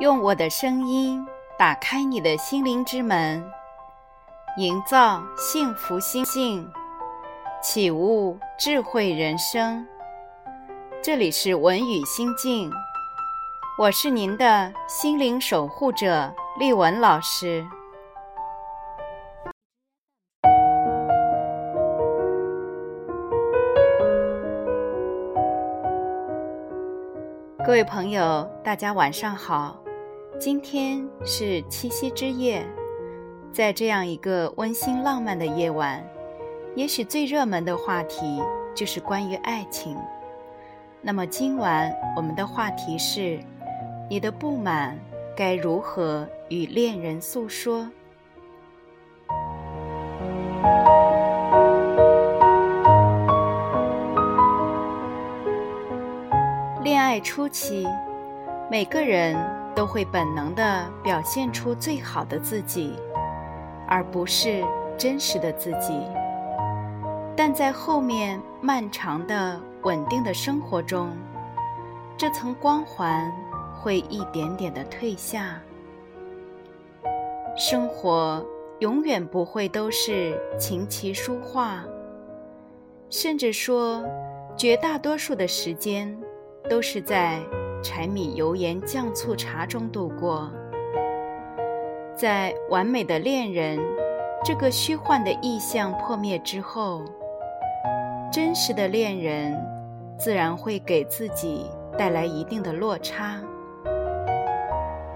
用我的声音打开你的心灵之门，营造幸福心境，启悟智慧人生。这里是文语心境，我是您的心灵守护者丽文老师。各位朋友，大家晚上好。今天是七夕之夜，在这样一个温馨浪漫的夜晚，也许最热门的话题就是关于爱情。那么今晚我们的话题是：你的不满该如何与恋人诉说？恋爱初期，每个人。都会本能地表现出最好的自己，而不是真实的自己。但在后面漫长的稳定的生活中，这层光环会一点点的退下。生活永远不会都是琴棋书画，甚至说，绝大多数的时间都是在。柴米油盐酱醋茶中度过，在完美的恋人这个虚幻的意象破灭之后，真实的恋人自然会给自己带来一定的落差。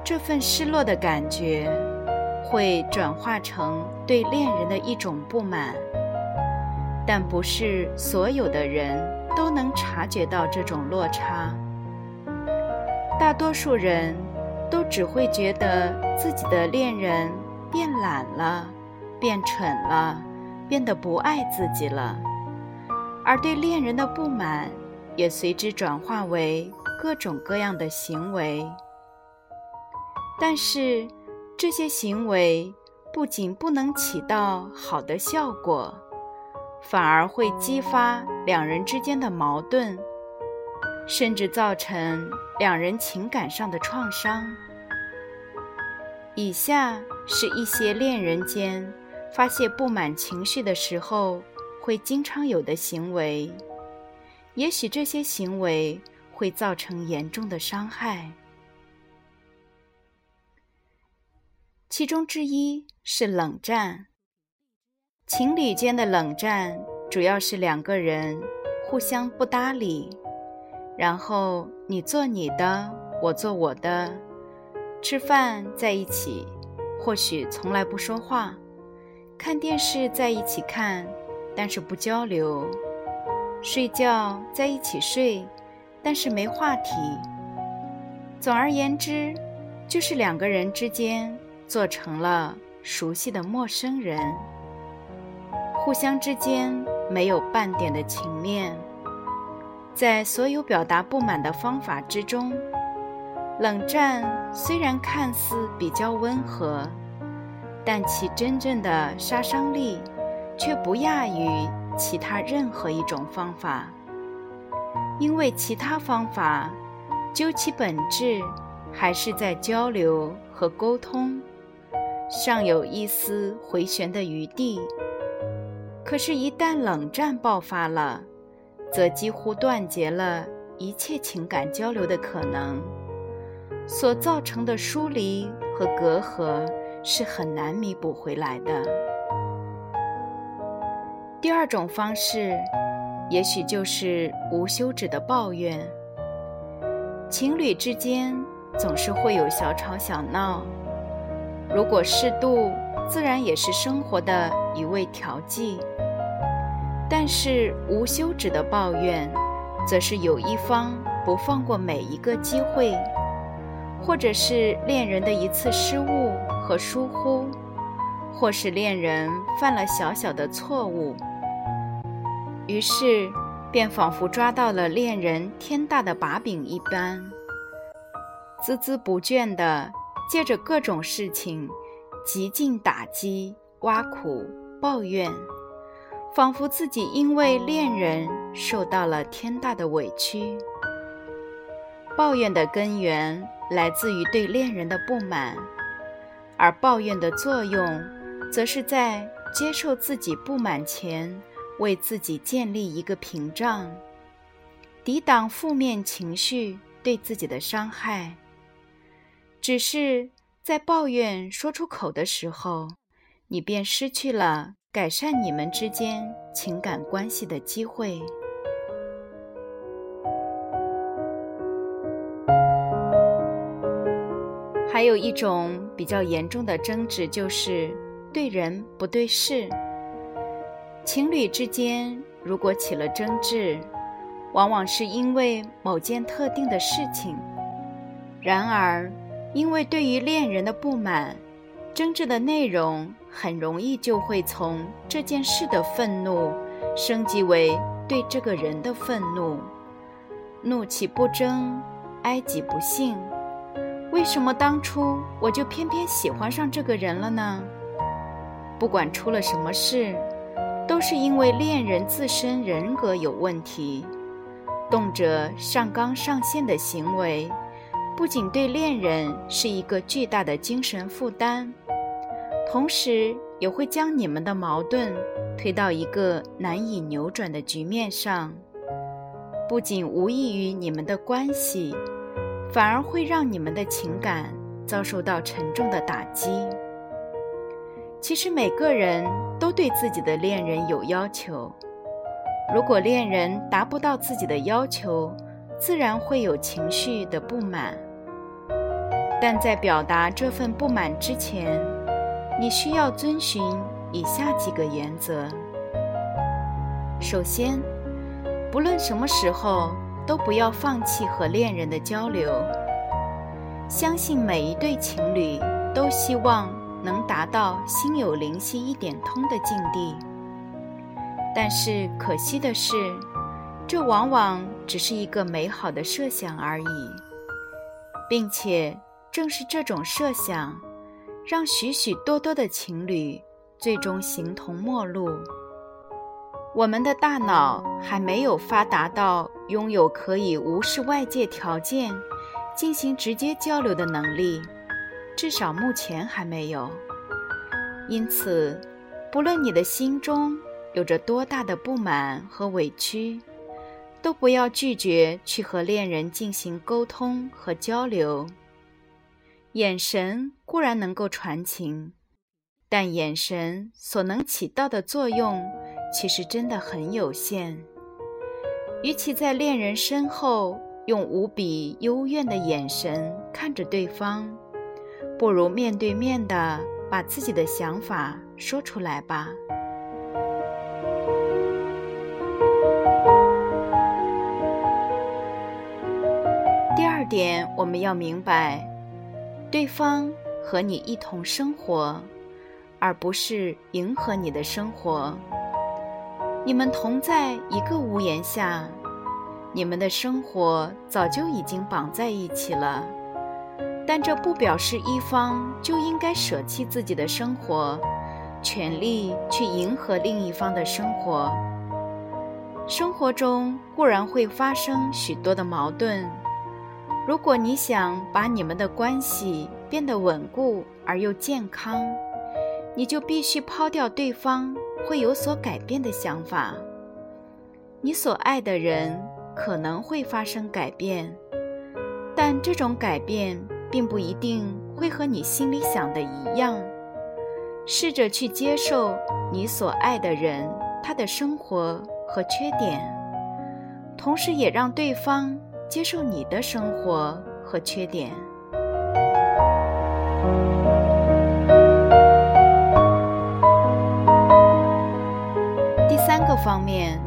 这份失落的感觉会转化成对恋人的一种不满，但不是所有的人都能察觉到这种落差。大多数人都只会觉得自己的恋人变懒了，变蠢了，变得不爱自己了，而对恋人的不满也随之转化为各种各样的行为。但是，这些行为不仅不能起到好的效果，反而会激发两人之间的矛盾。甚至造成两人情感上的创伤。以下是一些恋人间发泄不满情绪的时候会经常有的行为，也许这些行为会造成严重的伤害。其中之一是冷战。情侣间的冷战主要是两个人互相不搭理。然后你做你的，我做我的，吃饭在一起，或许从来不说话；看电视在一起看，但是不交流；睡觉在一起睡，但是没话题。总而言之，就是两个人之间做成了熟悉的陌生人，互相之间没有半点的情面。在所有表达不满的方法之中，冷战虽然看似比较温和，但其真正的杀伤力却不亚于其他任何一种方法。因为其他方法究其本质还是在交流和沟通，尚有一丝回旋的余地。可是，一旦冷战爆发了，则几乎断绝了一切情感交流的可能，所造成的疏离和隔阂是很难弥补回来的。第二种方式，也许就是无休止的抱怨。情侣之间总是会有小吵小闹，如果适度，自然也是生活的一味调剂。但是无休止的抱怨，则是有一方不放过每一个机会，或者是恋人的一次失误和疏忽，或是恋人犯了小小的错误，于是便仿佛抓到了恋人天大的把柄一般，孜孜不倦地借着各种事情，极尽打击、挖苦、抱怨。仿佛自己因为恋人受到了天大的委屈，抱怨的根源来自于对恋人的不满，而抱怨的作用，则是在接受自己不满前，为自己建立一个屏障，抵挡负面情绪对自己的伤害。只是在抱怨说出口的时候，你便失去了改善你们之间情感关系的机会。还有一种比较严重的争执，就是对人不对事。情侣之间如果起了争执，往往是因为某件特定的事情。然而，因为对于恋人的不满，争执的内容很容易就会从这件事的愤怒，升级为对这个人的愤怒，怒其不争，哀其不幸。为什么当初我就偏偏喜欢上这个人了呢？不管出了什么事，都是因为恋人自身人格有问题，动辄上纲上线的行为，不仅对恋人是一个巨大的精神负担，同时也会将你们的矛盾推到一个难以扭转的局面上，不仅无益于你们的关系。反而会让你们的情感遭受到沉重的打击。其实每个人都对自己的恋人有要求，如果恋人达不到自己的要求，自然会有情绪的不满。但在表达这份不满之前，你需要遵循以下几个原则：首先，不论什么时候。都不要放弃和恋人的交流。相信每一对情侣都希望能达到心有灵犀一点通的境地，但是可惜的是，这往往只是一个美好的设想而已，并且正是这种设想，让许许多多的情侣最终形同陌路。我们的大脑还没有发达到拥有可以无视外界条件进行直接交流的能力，至少目前还没有。因此，不论你的心中有着多大的不满和委屈，都不要拒绝去和恋人进行沟通和交流。眼神固然能够传情，但眼神所能起到的作用。其实真的很有限。与其在恋人身后用无比幽怨的眼神看着对方，不如面对面的把自己的想法说出来吧。第二点，我们要明白，对方和你一同生活，而不是迎合你的生活。你们同在一个屋檐下，你们的生活早就已经绑在一起了，但这不表示一方就应该舍弃自己的生活，全力去迎合另一方的生活。生活中固然会发生许多的矛盾，如果你想把你们的关系变得稳固而又健康，你就必须抛掉对方。会有所改变的想法，你所爱的人可能会发生改变，但这种改变并不一定会和你心里想的一样。试着去接受你所爱的人他的生活和缺点，同时也让对方接受你的生活和缺点。第三个方面，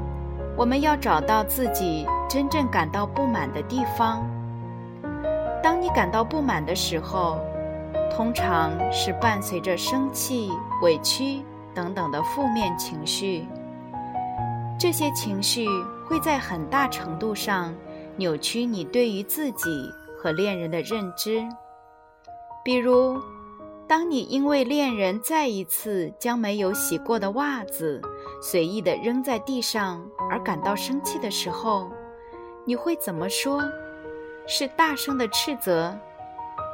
我们要找到自己真正感到不满的地方。当你感到不满的时候，通常是伴随着生气、委屈等等的负面情绪。这些情绪会在很大程度上扭曲你对于自己和恋人的认知，比如。当你因为恋人再一次将没有洗过的袜子随意地扔在地上而感到生气的时候，你会怎么说？是大声的斥责：“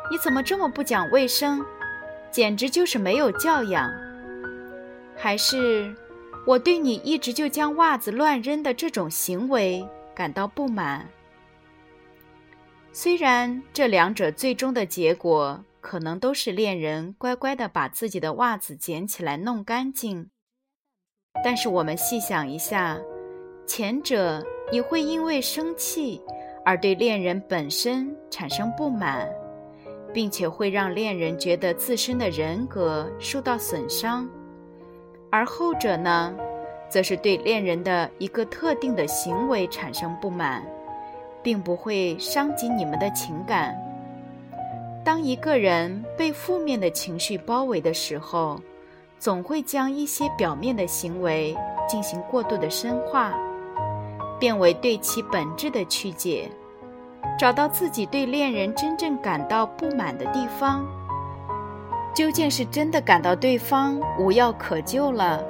你怎么这么不讲卫生？简直就是没有教养！”还是我对你一直就将袜子乱扔的这种行为感到不满？虽然这两者最终的结果可能都是恋人乖乖的把自己的袜子捡起来弄干净，但是我们细想一下，前者你会因为生气而对恋人本身产生不满，并且会让恋人觉得自身的人格受到损伤；而后者呢，则是对恋人的一个特定的行为产生不满。并不会伤及你们的情感。当一个人被负面的情绪包围的时候，总会将一些表面的行为进行过度的深化，变为对其本质的曲解，找到自己对恋人真正感到不满的地方。究竟是真的感到对方无药可救了，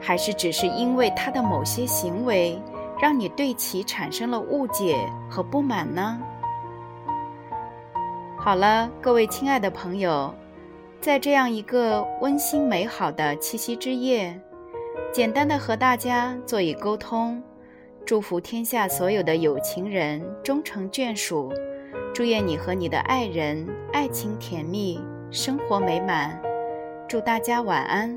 还是只是因为他的某些行为？让你对其产生了误解和不满呢？好了，各位亲爱的朋友，在这样一个温馨美好的七夕之夜，简单的和大家做以沟通，祝福天下所有的有情人终成眷属，祝愿你和你的爱人爱情甜蜜，生活美满，祝大家晚安。